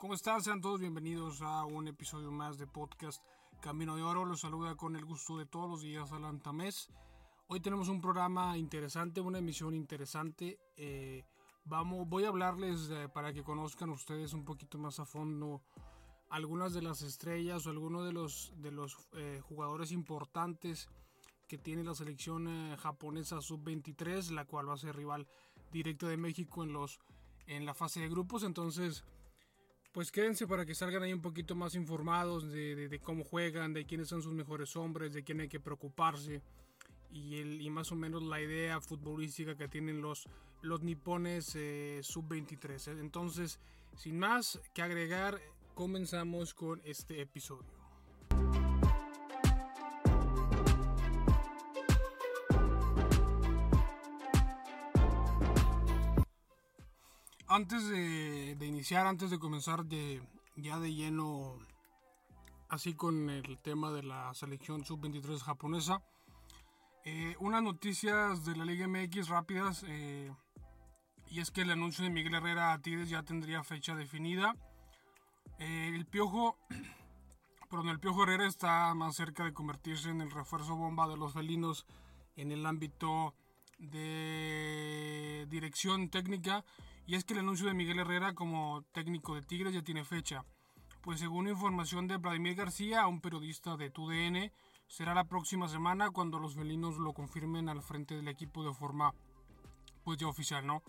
¿Cómo están? Sean todos bienvenidos a un episodio más de podcast Camino de Oro. Los saluda con el gusto de todos los días Alan Tamés. Hoy tenemos un programa interesante, una emisión interesante. Eh, vamos, voy a hablarles para que conozcan ustedes un poquito más a fondo algunas de las estrellas o algunos de los, de los eh, jugadores importantes que tiene la selección eh, japonesa sub-23, la cual va a ser rival directo de México en, los, en la fase de grupos. Entonces, pues quédense para que salgan ahí un poquito más informados de, cómo juegan, de quiénes son sus mejores hombres, de quién hay que preocuparse y, el, y más o menos la idea futbolística que tienen los, los nipones eh, sub-23. Entonces, sin más que agregar, comenzamos con este episodio. Antes de, iniciar, antes de comenzar de, ya de lleno, así con el tema de la selección sub-23 japonesa, eh, unas noticias de la Liga MX rápidas, eh, y es que el anuncio de Miguel Herrera a Tigres ya tendría fecha definida. Eh, el Piojo, el Piojo Herrera está más cerca de convertirse en el refuerzo bomba de los felinos en el ámbito de dirección técnica y es que el anuncio de Miguel Herrera como técnico de Tigres ya tiene fecha. Pues según información de Vladimir García, un periodista de TUDN, será la próxima semana cuando los felinos lo confirmen al frente del equipo de forma pues ya oficial, ¿no?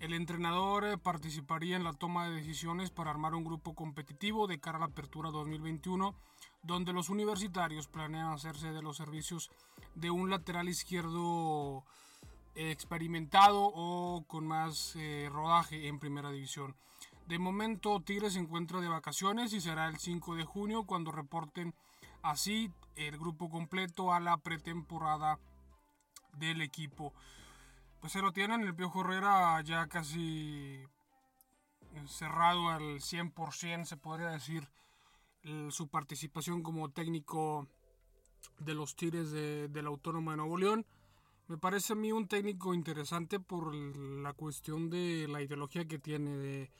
El entrenador eh, participaría en la toma de decisiones para armar un grupo competitivo de cara a la apertura 2021, donde los universitarios planean hacerse de los servicios de un lateral izquierdo experimentado o con más eh, rodaje en primera división. De momento Tigres se encuentra de vacaciones y será el 5 de junio cuando reporten así el grupo completo a la pretemporada del equipo pues se lo tienen el Piojo Herrera ya casi cerrado al 100%, se podría decir, su participación como técnico de los Tigres de, la Autónoma de Nuevo León. Me parece a mí un técnico interesante por la cuestión de la ideología que tiene.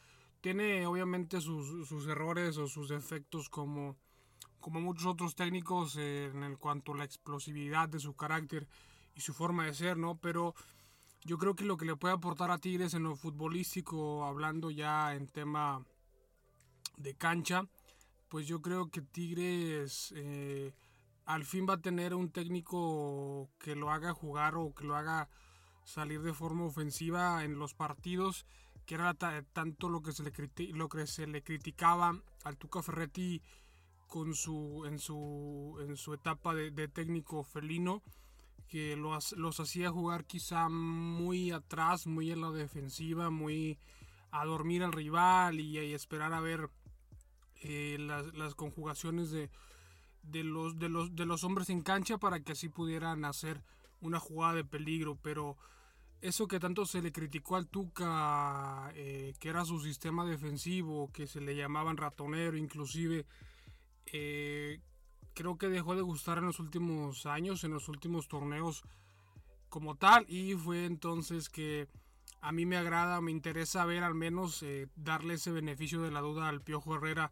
tiene obviamente sus, errores o sus defectos como, como muchos otros técnicos en cuanto a la explosividad de su carácter y su forma de ser, ¿no? Pero yo creo que lo que le puede aportar a Tigres en lo futbolístico, hablando ya en tema de cancha, pues yo creo que Tigres eh, al fin va a tener un técnico que lo haga jugar o que lo haga salir de forma ofensiva en los partidos, que era tanto lo que se le, lo que se le criticaba al Tuca Ferretti con su, en, su, en su etapa de, técnico felino que los, los hacía jugar quizá muy atrás, muy en la defensiva, muy a dormir al rival y, esperar a ver eh, las, conjugaciones de, de, los, de, los, de los hombres en cancha para que así pudieran hacer una jugada de peligro. Pero eso que tanto se le criticó al Tuca, eh, que era su sistema defensivo, que se le llamaban ratonero inclusive, eh, creo que dejó de gustar en los últimos años, en los últimos torneos como tal. Y fue entonces que a mí me agrada, me interesa ver al menos eh, darle ese beneficio de la duda al Piojo Herrera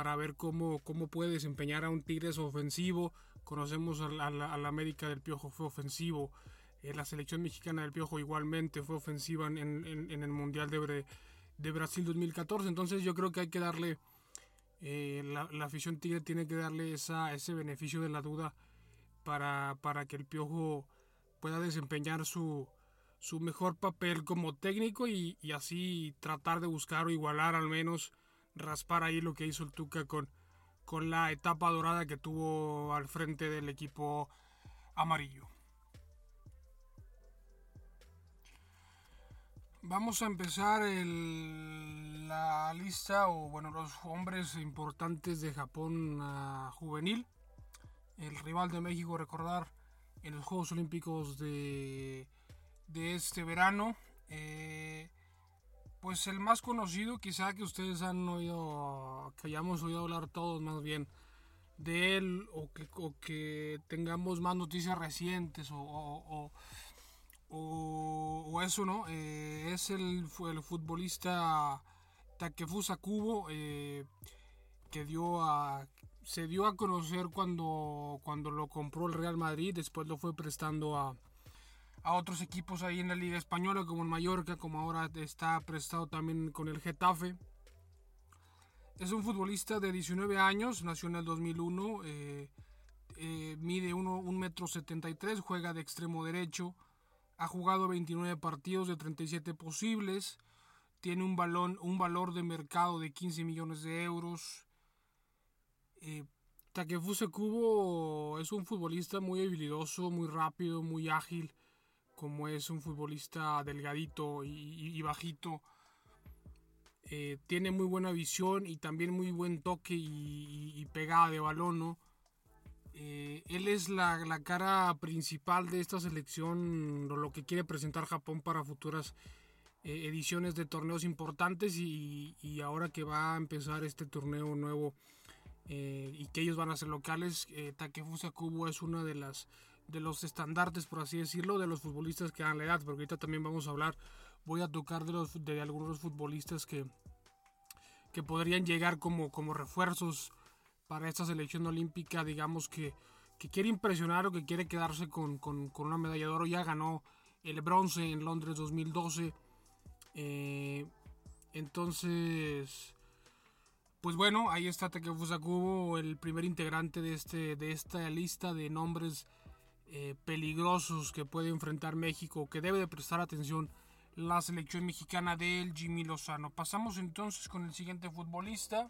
para ver cómo, cómo puede desempeñar a un Tigres ofensivo. Conocemos a la, América del Piojo, fue ofensivo. Eh, la selección mexicana del Piojo igualmente fue ofensiva en, el Mundial de, de Brasil 2014. Entonces yo creo que hay que darle eh, la, afición tigre tiene que darle esa, ese beneficio de la duda para, para que el Piojo pueda desempeñar su, su mejor papel como técnico y, así tratar de buscar o igualar al menos raspar ahí lo que hizo el Tuca con, con la etapa dorada que tuvo al frente del equipo amarillo. Vamos a empezar la lista o bueno los hombres importantes de Japón juvenil. El rival de México, recordar, en los Juegos Olímpicos de, de este verano. Eh, pues el más conocido, quizá que ustedes han oído, que hayamos oído hablar todos más bien de él o que, tengamos más noticias recientes o o, eso, ¿no? Eh, es el, el futbolista Takefusa Kubo, eh, que dio a, se dio a conocer cuando, cuando lo compró el Real Madrid, después lo fue prestando a, a otros equipos ahí en la Liga Española, como en Mallorca, como ahora está prestado también con el Getafe. Es un futbolista de 19 años, nació en el 2001, eh, eh, mide 1,73 metro 73, juega de extremo derecho, ha jugado 29 partidos de 37 posibles, tiene un, balón, un valor de mercado de 15 millones de euros. Eh, Takefuse Kubo es un futbolista muy habilidoso, muy rápido, muy ágil, como es un futbolista delgadito y, bajito. Eh, tiene muy buena visión y también muy buen toque y, pegada de balón, ¿no? Eh, él es la, cara principal de esta selección, lo que quiere presentar Japón para futuras eh, ediciones de torneos importantes y, y, ahora que va a empezar este torneo nuevo y que ellos van a ser locales, Takefusa Kubo es una de las de los estandartes, por así decirlo, de los futbolistas que dan la edad, porque ahorita también vamos a hablar, voy a tocar de, los, de algunos futbolistas que, que podrían llegar como, como refuerzos para esta selección olímpica, digamos que, que quiere impresionar o que quiere quedarse con, con, con, una medalla de oro. Ya ganó el bronce en Londres 2012. Eh, entonces, pues bueno, ahí está Takefusa Kubo, el primer integrante de, este, de esta lista de nombres eh, peligrosos que puede enfrentar México, que debe de prestar atención la selección mexicana del Jimmy Lozano. Pasamos entonces con el siguiente futbolista.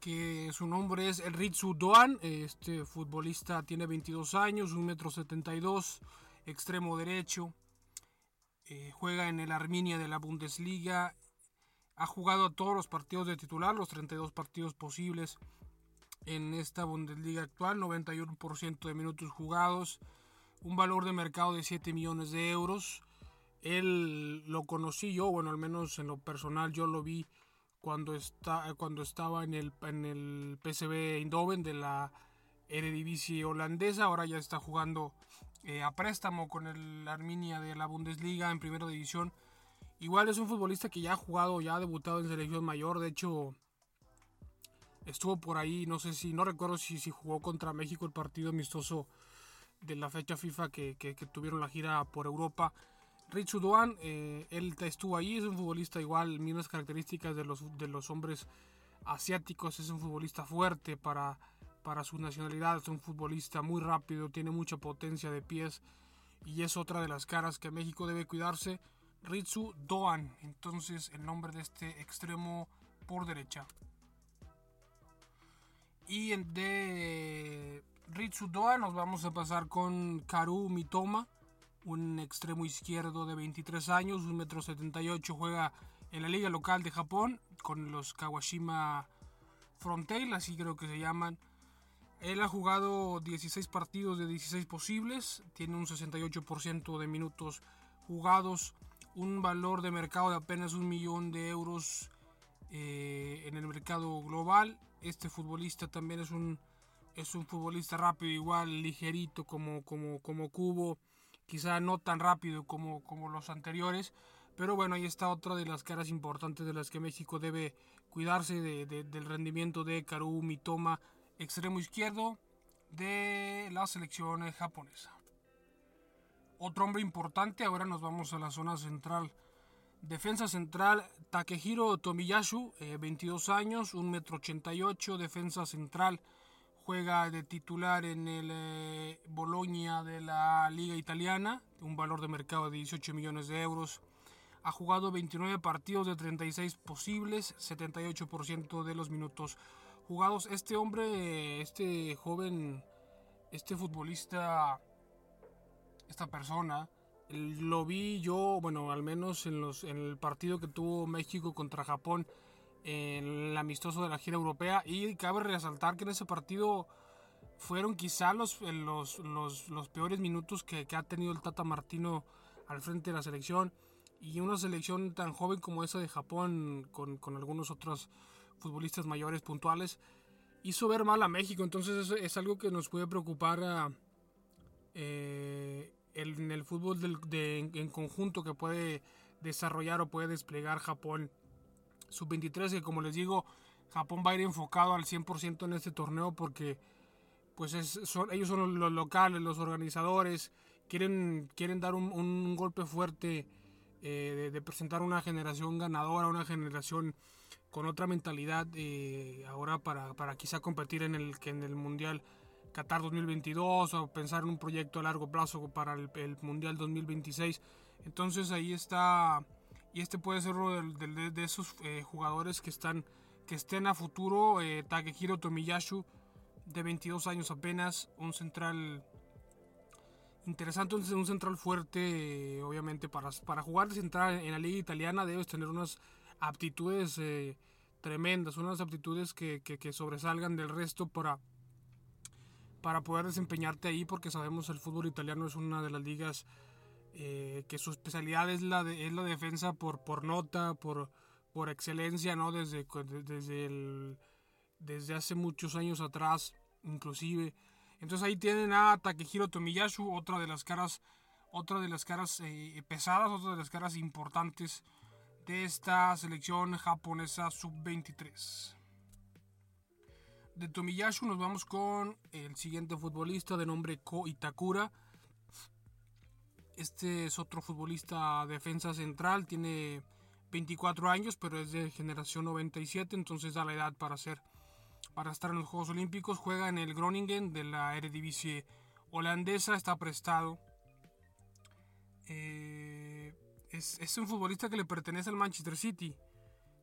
que su nombre es Ritsu Doan. Este futbolista tiene 22 años, 1,72 m, extremo derecho. Eh, juega en el Arminia de la Bundesliga. Ha jugado todos los partidos de titular, los 32 partidos posibles en esta Bundesliga actual, 91% de minutos jugados, un valor de mercado de 7 millones de euros. Él lo conocí yo, bueno, al menos en lo personal yo lo vi cuando, está, cuando estaba en el, en el PSV Eindhoven de la Eredivisie holandesa, ahora ya está jugando eh, a préstamo con el Arminia de la Bundesliga en primera división. Igual es un futbolista que ya ha jugado, ya ha debutado en selección mayor, de hecho estuvo por ahí, no sé si, no recuerdo si, si jugó contra México el partido amistoso de la fecha FIFA que, que, tuvieron la gira por Europa. Rich Duan, eh, él estuvo ahí, es un futbolista igual, mismas características de los, de los hombres asiáticos, es un futbolista fuerte para, para su nacionalidad, es un futbolista muy rápido, tiene mucha potencia de pies y es otra de las caras que México debe cuidarse. Ritsu Doan, entonces el nombre de este extremo por derecha. Y de Ritsudoa nos vamos a pasar con Karu Mitoma, un extremo izquierdo de 23 años, 1,78 m, juega en la liga local de Japón con los Kawashima Frontail, así creo que se llaman. Él ha jugado 16 partidos de 16 posibles, tiene un 68% de minutos jugados, un valor de mercado de apenas un millón de euros eh, en el mercado global este futbolista también es un, es un futbolista rápido, igual ligerito como, como, como Cubo, quizá no tan rápido como, como los anteriores, pero bueno, ahí está otra de las caras importantes de las que México debe cuidarse del rendimiento de Karu Mitoma, extremo izquierdo de la selección japonesa. Otro hombre importante, ahora nos vamos a la zona central Defensa central Takehiro Tomiyasu, 22 eh, años, 1,88 m, defensa central. Juega de titular en el eh, Bologna de la Liga Italiana, un valor de mercado de 18 millones de euros. Ha jugado 29 partidos de 36 posibles, 78% de los minutos jugados. Este hombre, este joven, este futbolista, esta persona, lo vi yo, bueno, al menos en, los, en el partido que tuvo México contra Japón en el amistoso de la gira europea. Y cabe resaltar que en ese partido fueron quizá los, los, los, los peores minutos que, ha tenido el Tata Martino al frente de la selección. Y una selección tan joven como esa de Japón, con, con algunos otros futbolistas mayores puntuales, hizo ver mal a México. Entonces es, algo que nos puede preocupar eh, en el fútbol en conjunto que puede desarrollar o puede desplegar Japón sub-23 que como les digo Japón va a ir enfocado al 100% en este torneo porque pues son, ellos son los locales, los organizadores, quieren, quieren dar un, golpe fuerte eh, de, presentar una generación ganadora, una generación con otra mentalidad eh, ahora para, para, quizá competir en el, en el Mundial Qatar 2022 o pensar en un proyecto a largo plazo para el, Mundial 2026. Entonces ahí está, y este puede ser uno de, esos eh, jugadores que, están, que estén a futuro, Takehiro Tomiyashu de 22 años apenas, un central interesante, un central fuerte, obviamente para, para jugar de central en la liga italiana debes tener unas aptitudes eh, tremendas, unas aptitudes que, que, sobresalgan del resto para, para poder desempeñarte ahí, porque sabemos el fútbol italiano es una de las ligas eh, que su especialidad es la, es la defensa por, por nota, por, por excelencia, ¿no? Desde, desde desde hace muchos años atrás, inclusive. Entonces ahí tienen a Takehiro Tomiyasu, otra de las caras, otra de las caras eh, pesadas, otra de las caras importantes de esta selección japonesa sub-23. De Tomiyasu nos vamos con el siguiente futbolista de nombre Ko Itakura. Este es otro futbolista defensa central, tiene 24 años, pero es de generación 97, entonces da la edad para ser para estar en los Juegos Olímpicos. Juega en el Groningen de la Eredivisie holandesa, está prestado. Eh, es, un futbolista que le pertenece al Manchester City.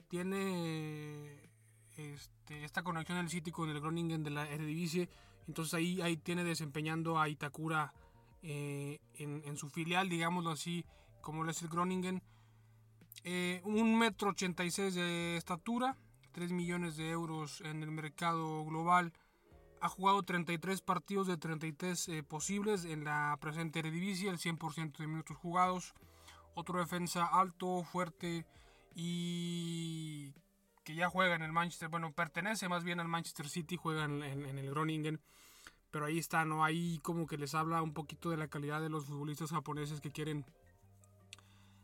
Tiene este, esta conexión del City con el Groningen de la Eredivisie. Entonces ahí, ahí tiene desempeñando a Itakura eh, en, su filial, digámoslo así, como lo es el Groningen. Eh, un metro ochenta y seis de estatura, 3 millones de euros en el mercado global. Ha jugado 33 partidos de 33 eh, posibles en la presente Eredivisie, el 100% de minutos jugados. Otro defensa alto, fuerte y que ya juega en el Manchester, bueno, pertenece más bien al Manchester City, juega en, el Groningen. Pero ahí está, ¿no? Ahí como que les habla un poquito de la calidad de los futbolistas japoneses que quieren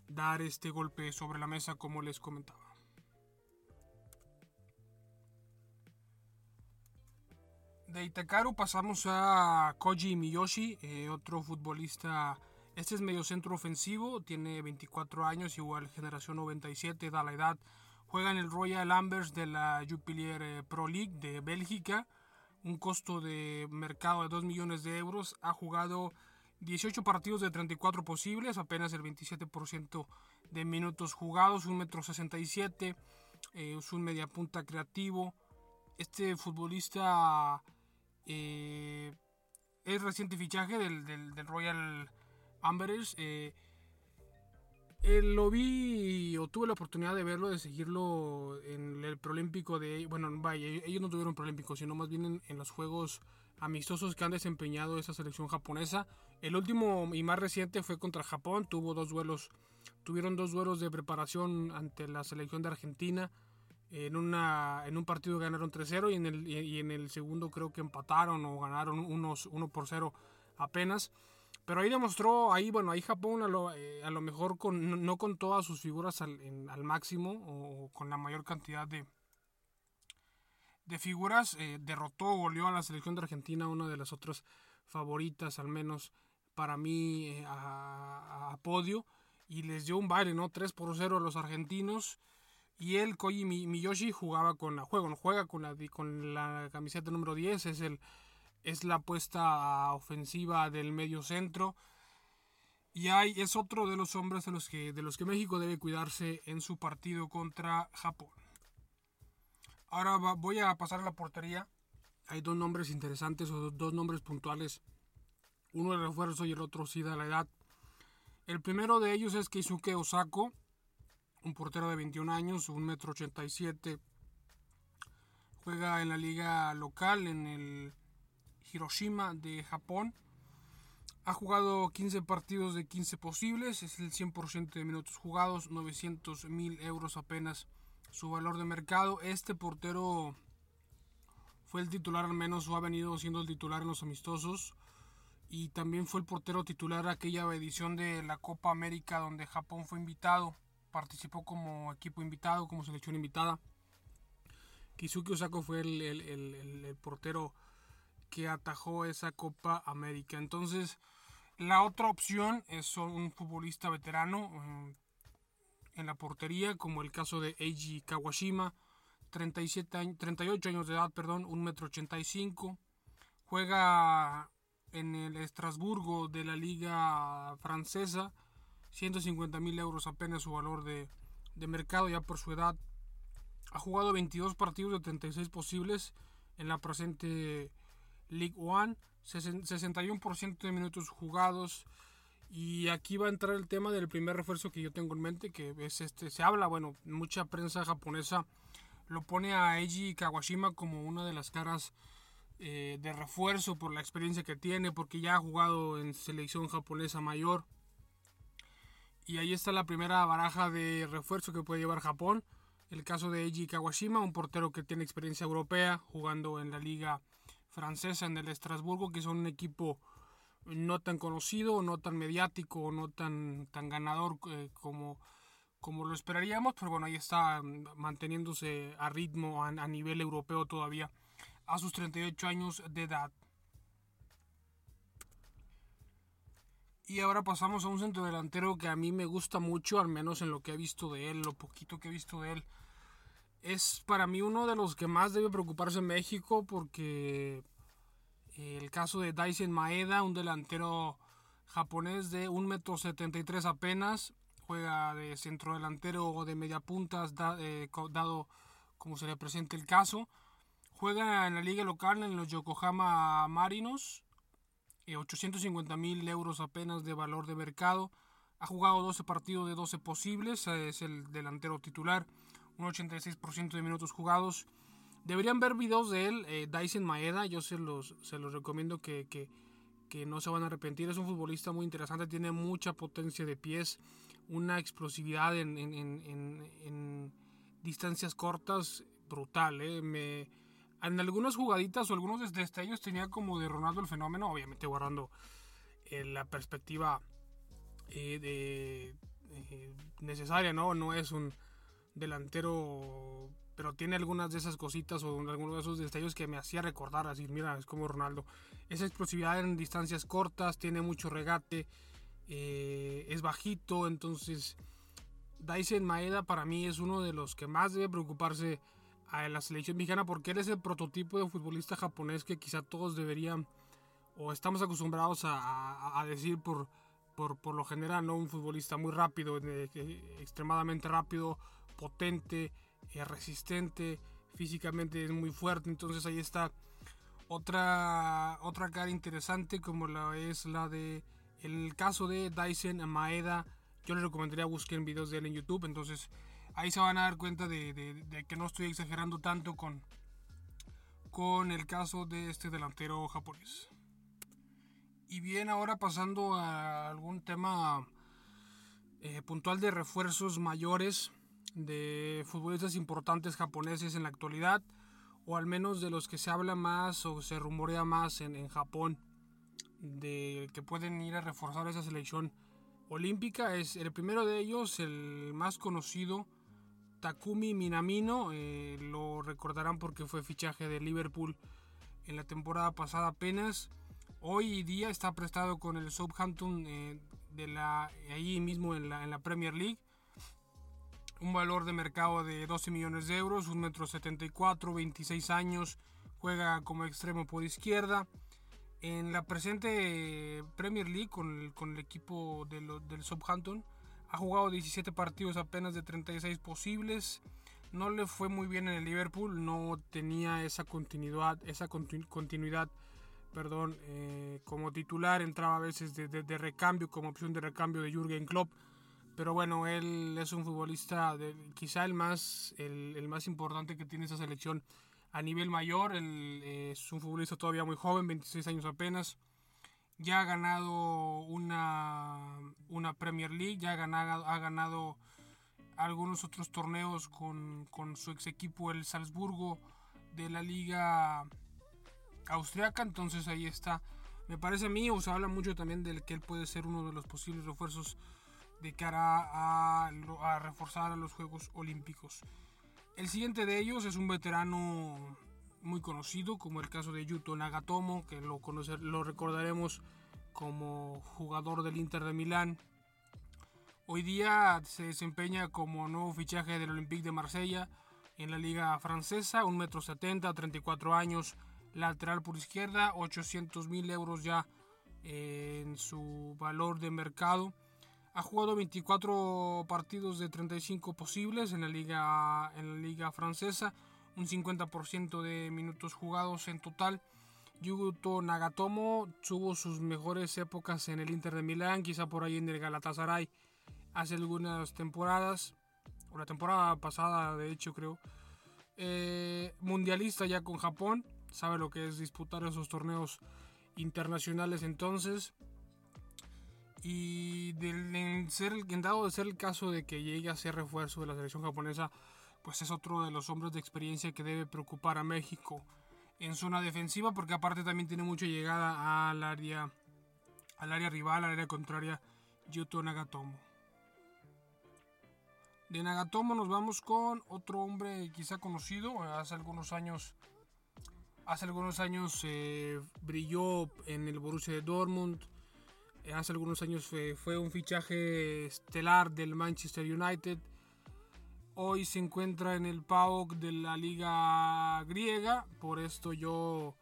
dar este golpe sobre la mesa, como les comentaba. De Itakaru pasamos a Koji Miyoshi, eh, otro futbolista. Este es medio centro ofensivo, tiene 24 años, igual generación 97, da la edad. Juega en el Royal Ambers de la Jupiler eh, Pro League de Bélgica, un costo de mercado de 2 millones de euros. Ha jugado 18 partidos de 34 posibles, apenas el 27% de minutos jugados, 1,67 m, eh, es un mediapunta creativo. Este futbolista eh, es reciente fichaje del, Royal Amberers. Eh, eh, lo vi o tuve la oportunidad de verlo, de seguirlo en el Prolímpico de... Bueno, vaya, ellos no tuvieron Prolímpico, sino más bien en, los Juegos amistosos que han desempeñado esa selección japonesa. El último y más reciente fue contra Japón, tuvo dos duelos, tuvieron dos duelos de preparación ante la selección de Argentina. En, una, en un partido ganaron 3-0 y, en el, y en el segundo creo que empataron o ganaron unos 1 por 0 apenas. Pero ahí demostró, ahí bueno, ahí Japón a lo, eh, a lo mejor con, no con todas sus figuras al, al máximo o, con la mayor cantidad de, de figuras, eh, derrotó goleó a la selección de Argentina, una de las otras favoritas al menos para mí eh, a, podio. Y les dio un baile, ¿no? 3 por 0 a los argentinos. Y él, Koji Miyoshi, jugaba con la, juega, juega con la, con la camiseta número 10, es, el, es la apuesta ofensiva del medio centro. Y hay, es otro de los hombres de los, que, de los que México debe cuidarse en su partido contra Japón. Ahora voy a pasar a la portería. Hay dos nombres interesantes o dos nombres puntuales. Uno de refuerzo y el otro sí da la edad. El primero de ellos es Keisuke Osako, un portero de 21 años, 1,87 m. Juega en la liga local en el Hiroshima de Japón. Ha jugado 15 partidos de 15 posibles, es el 100% de minutos jugados, 900 mil euros apenas su valor de mercado. Este portero fue el titular al menos o ha venido siendo el titular en los amistosos y también fue el portero titular de aquella edición de la Copa América donde Japón fue invitado, participó como equipo invitado, como selección invitada. Kizuki Osako fue el, el portero que atajó esa Copa América. Entonces, la otra opción es un futbolista veterano eh, en la portería, como el caso de Eiji Kawashima, 37 38 años de edad, perdón, 1,85 m. Juega en el Estrasburgo de la Liga Francesa, 150 mil euros apenas su valor de, de mercado ya por su edad. Ha jugado 22 partidos de 36 posibles en la presente League One, 61% de minutos jugados. Y aquí va a entrar el tema del primer refuerzo que yo tengo en mente, que es este, se habla, bueno, mucha prensa japonesa lo pone a Eiji Kawashima como una de las caras eh, de refuerzo por la experiencia que tiene, porque ya ha jugado en selección japonesa mayor. Y ahí está la primera baraja de refuerzo que puede llevar Japón. El caso de Eiji Kawashima, un portero que tiene experiencia europea, jugando en la liga francesa en el Estrasburgo, que son un equipo no tan conocido, no tan mediático, no tan, tan ganador eh, como, como lo esperaríamos, pero bueno, ahí está mm, manteniéndose a ritmo a, nivel europeo todavía a sus 38 años de edad. Y ahora pasamos a un centro delantero que a mí me gusta mucho, al menos en lo que he visto de él, lo poquito que he visto de él es para mí uno de los que más debe preocuparse en México porque el caso de Daisen Maeda, un delantero japonés de 1,73 m apenas, juega de centro delantero o de media puntas, eh, dado como se le presente el caso. Juega en la liga local en los Yokohama Marinos, 850 mil euros apenas de valor de mercado. Ha jugado 12 partidos de 12 posibles, es el delantero titular un 86% de minutos jugados. Deberían ver videos de él, eh, Dyson Maeda, yo se los, se los recomiendo que, que, que, no se van a arrepentir. Es un futbolista muy interesante, tiene mucha potencia de pies, una explosividad en, en, en, en distancias cortas brutal. Eh. Me, en algunas jugaditas o algunos destellos tenía como de Ronaldo el fenómeno, obviamente guardando eh, la perspectiva de, necesaria, ¿no? No es un delantero, pero tiene algunas de esas cositas o algunos de esos detalles que me hacía recordar, así, mira, es como Ronaldo. Esa explosividad en distancias cortas, tiene mucho regate, eh, es bajito, entonces Dyson Maeda para mí es uno de los que más debe preocuparse a la selección mexicana porque él es el prototipo de futbolista japonés que quizá todos deberían o estamos acostumbrados a, decir por, por, por, lo general, ¿no? Un futbolista muy rápido, extremadamente rápido, potente, eh, resistente, físicamente es muy fuerte. Entonces ahí está otra, otra cara interesante como la es la de el caso de Dyson Maeda. Yo les recomendaría busquen videos de él en YouTube. Entonces ahí se van a dar cuenta de, que no estoy exagerando tanto con, con el caso de este delantero japonés. Y bien, ahora pasando a algún tema eh, puntual de refuerzos mayores de futbolistas importantes japoneses en la actualidad, o al menos de los que se habla más o se rumorea más en, Japón, de que pueden ir a reforzar esa selección olímpica. Es el primero de ellos, el más conocido, Takumi Minamino, eh, lo recordarán porque fue fichaje de Liverpool en la temporada pasada apenas. Hoy día está prestado con el Southampton eh, de la, ahí mismo en la, en la Premier League un valor de mercado de 12 millones de euros, un metro 74, 26 años, juega como extremo por izquierda. En la presente Premier League con el, equipo del Southampton ha jugado 17 partidos apenas de 36 posibles. No le fue muy bien en el Liverpool, no tenía esa continuidad, esa continuidad perdón, eh, como titular, entraba a veces de, de, recambio, como opción de recambio de Jürgen Klopp pero bueno, él es un futbolista, de, quizá el más, el, más importante que tiene esa selección a nivel mayor. Él es un futbolista todavía muy joven, 26 años apenas. Ya ha ganado una, una Premier League, ya ha ganado, ha ganado algunos otros torneos con, con su ex equipo, el Salzburgo, de la liga austriaca. Entonces ahí está Me parece a mí, o se habla mucho también del que él puede ser uno de los posibles refuerzos de cara a, a reforzar a los Juegos Olímpicos. El siguiente de ellos es un veterano muy conocido, como el caso de Yuto Nagatomo, que lo, conocer, lo recordaremos como jugador del Inter de Milán. Hoy día se desempeña como nuevo fichaje del Olympique de Marsella en la liga francesa, 1,70 m, 34 años, lateral por izquierda, 800 mil euros ya en su valor de mercado. Ha jugado 24 partidos de 35 posibles en la liga, en la liga francesa, un 50% de minutos jugados en total. Yuto Nagatomo tuvo sus mejores épocas en el Inter de Milán, quizá por ahí en el Galatasaray hace algunas temporadas, o la temporada pasada de hecho creo. Eh, mundialista ya con Japón, sabe lo que es disputar esos torneos internacionales entonces. Y del, ser, en dado de ser el caso de que llegue a ser refuerzo de la selección japonesa, pues es otro de los hombres de experiencia que debe preocupar a México en zona defensiva, porque aparte también tiene mucha llegada al área, al área rival, al área contraria, Yuto Nagatomo. De Nagatomo nos vamos con otro hombre quizá conocido, hace algunos años hace algunos años eh, brilló en el Borussia de Dortmund, hace algunos años fue, un fichaje estelar del Manchester United, hoy se encuentra en el PAOK de la liga griega, por esto yo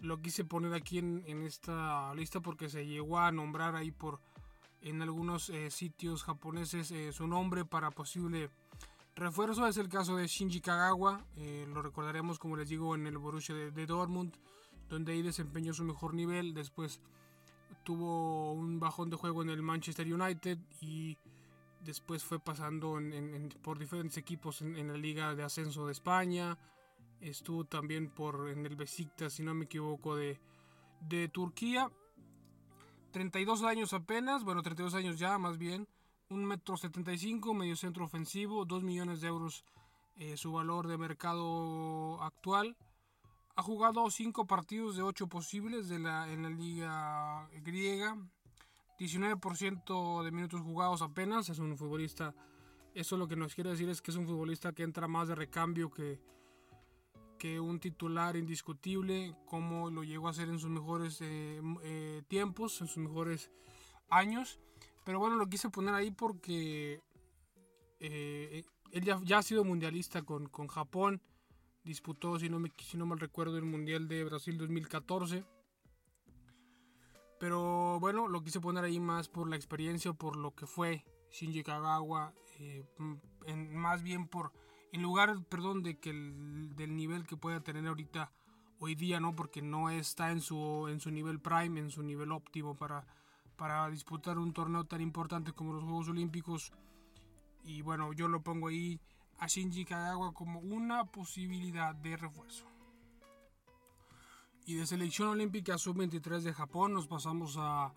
lo quise poner aquí en, esta lista porque se llegó a nombrar ahí por en algunos eh, sitios japoneses eh, su nombre para posible refuerzo. Es el caso de Shinji Kagawa, eh, lo recordaremos como les digo en el Borussia de, Dortmund, donde ahí desempeñó su mejor nivel. Después tuvo un bajón de juego en el Manchester United y después fue pasando por diferentes equipos en, la Liga de Ascenso de España. Estuvo también por en el Besiktas, si no me equivoco, de, de Turquía 32 años apenas, bueno, 32 años ya más bien, 1,75 metro 75, medio centro ofensivo, 2 millones de euros eh, su valor de mercado actual. Ha jugado 5 partidos de 8 posibles de la, en la liga griega, 19% de minutos jugados apenas, es un futbolista, eso lo que nos quiere decir es que es un futbolista que entra más de recambio que, que un titular indiscutible, como lo llegó a hacer en sus mejores eh, eh, tiempos, en sus mejores años. Pero bueno, lo quise poner ahí porque eh, él ya, ha sido mundialista con, con Japón. Disputó, si no, me, si no mal recuerdo, el Mundial de Brasil 2014. Pero bueno, lo quise poner ahí más por la experiencia, por lo que fue Shinji Kagawa, en, más bien por en lugar, perdón, de que el, del nivel que pueda tener ahorita hoy día, ¿no? Porque no está en su, en su nivel prime, en su nivel óptimo para, para disputar un torneo tan importante como los Juegos Olímpicos. Y bueno, yo lo pongo ahí a Shinji Kagawa como una posibilidad de refuerzo. Y de selección olímpica sub-23 de Japón nos pasamos a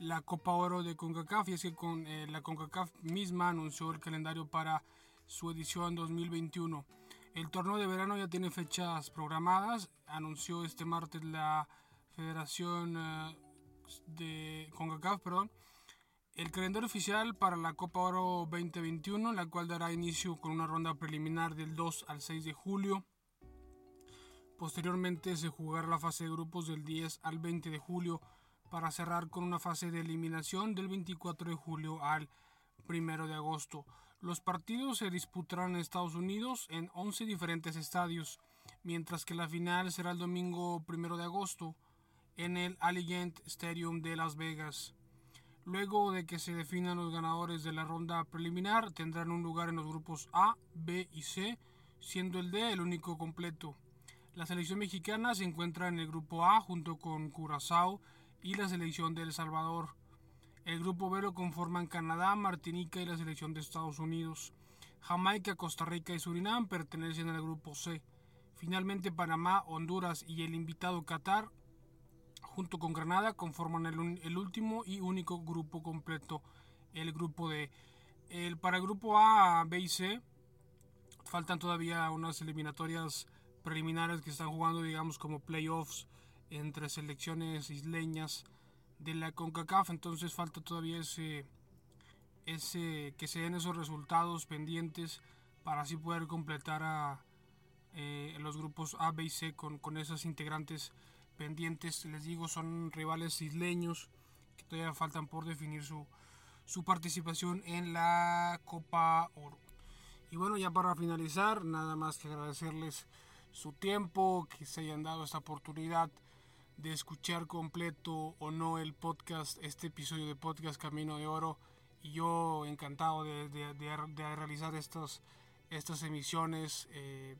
la Copa Oro de CONCACAF. Y es que con eh, la CONCACAF misma anunció el calendario para su edición 2021. El torneo de verano ya tiene fechas programadas, anunció este martes la Federación eh, de CONCACAF, perdón, el calendario oficial para la Copa Oro 2021, la cual dará inicio con una ronda preliminar del 2 al 6 de julio. Posteriormente se jugará la fase de grupos del 10 al 20 de julio para cerrar con una fase de eliminación del 24 de julio al 1 de agosto. Los partidos se disputarán en Estados Unidos en 11 diferentes estadios, mientras que la final será el domingo 1 de agosto en el Allegiant Stadium de Las Vegas. Luego de que se definan los ganadores de la ronda preliminar, tendrán un lugar en los grupos A, B y C, siendo el D el único completo. La selección mexicana se encuentra en el grupo A junto con Curazao y la selección de El Salvador. El grupo B lo conforman Canadá, Martinica y la selección de Estados Unidos. Jamaica, Costa Rica y Surinam pertenecen al grupo C. Finalmente Panamá, Honduras y el invitado Qatar, junto con Granada, conforman el, último y único grupo completo, el grupo D. El, para el grupo A, B y C faltan todavía unas eliminatorias preliminares que están jugando, digamos, como playoffs entre selecciones isleñas de la CONCACAF, entonces falta todavía ese, ese que se den esos resultados pendientes para así poder completar a eh, los grupos A, B y C con, con esas integrantes pendientes. Les digo, son rivales isleños que todavía faltan por definir su, su participación en la Copa Oro. Y bueno, ya para finalizar, nada más que agradecerles su tiempo, que se hayan dado esta oportunidad de escuchar completo o no el podcast, este episodio de podcast Camino de Oro. Y yo encantado de, realizar estas, estas emisiones eh,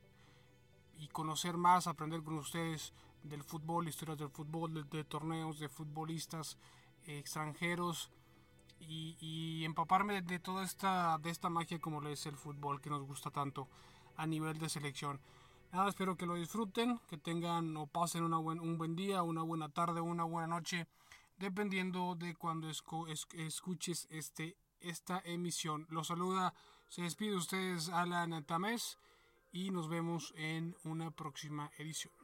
y conocer más, aprender con ustedes del fútbol, historias del fútbol, de, torneos, de futbolistas extranjeros y, empaparme de, toda esta, de esta magia como lo es el fútbol que nos gusta tanto a nivel de selección. Nada, espero que lo disfruten, que tengan o pasen una un buen día, una buena tarde, una buena noche, dependiendo de cuando escuches este, esta emisión. Los saluda, se despide ustedes Alan Tamés y nos vemos en una próxima edición.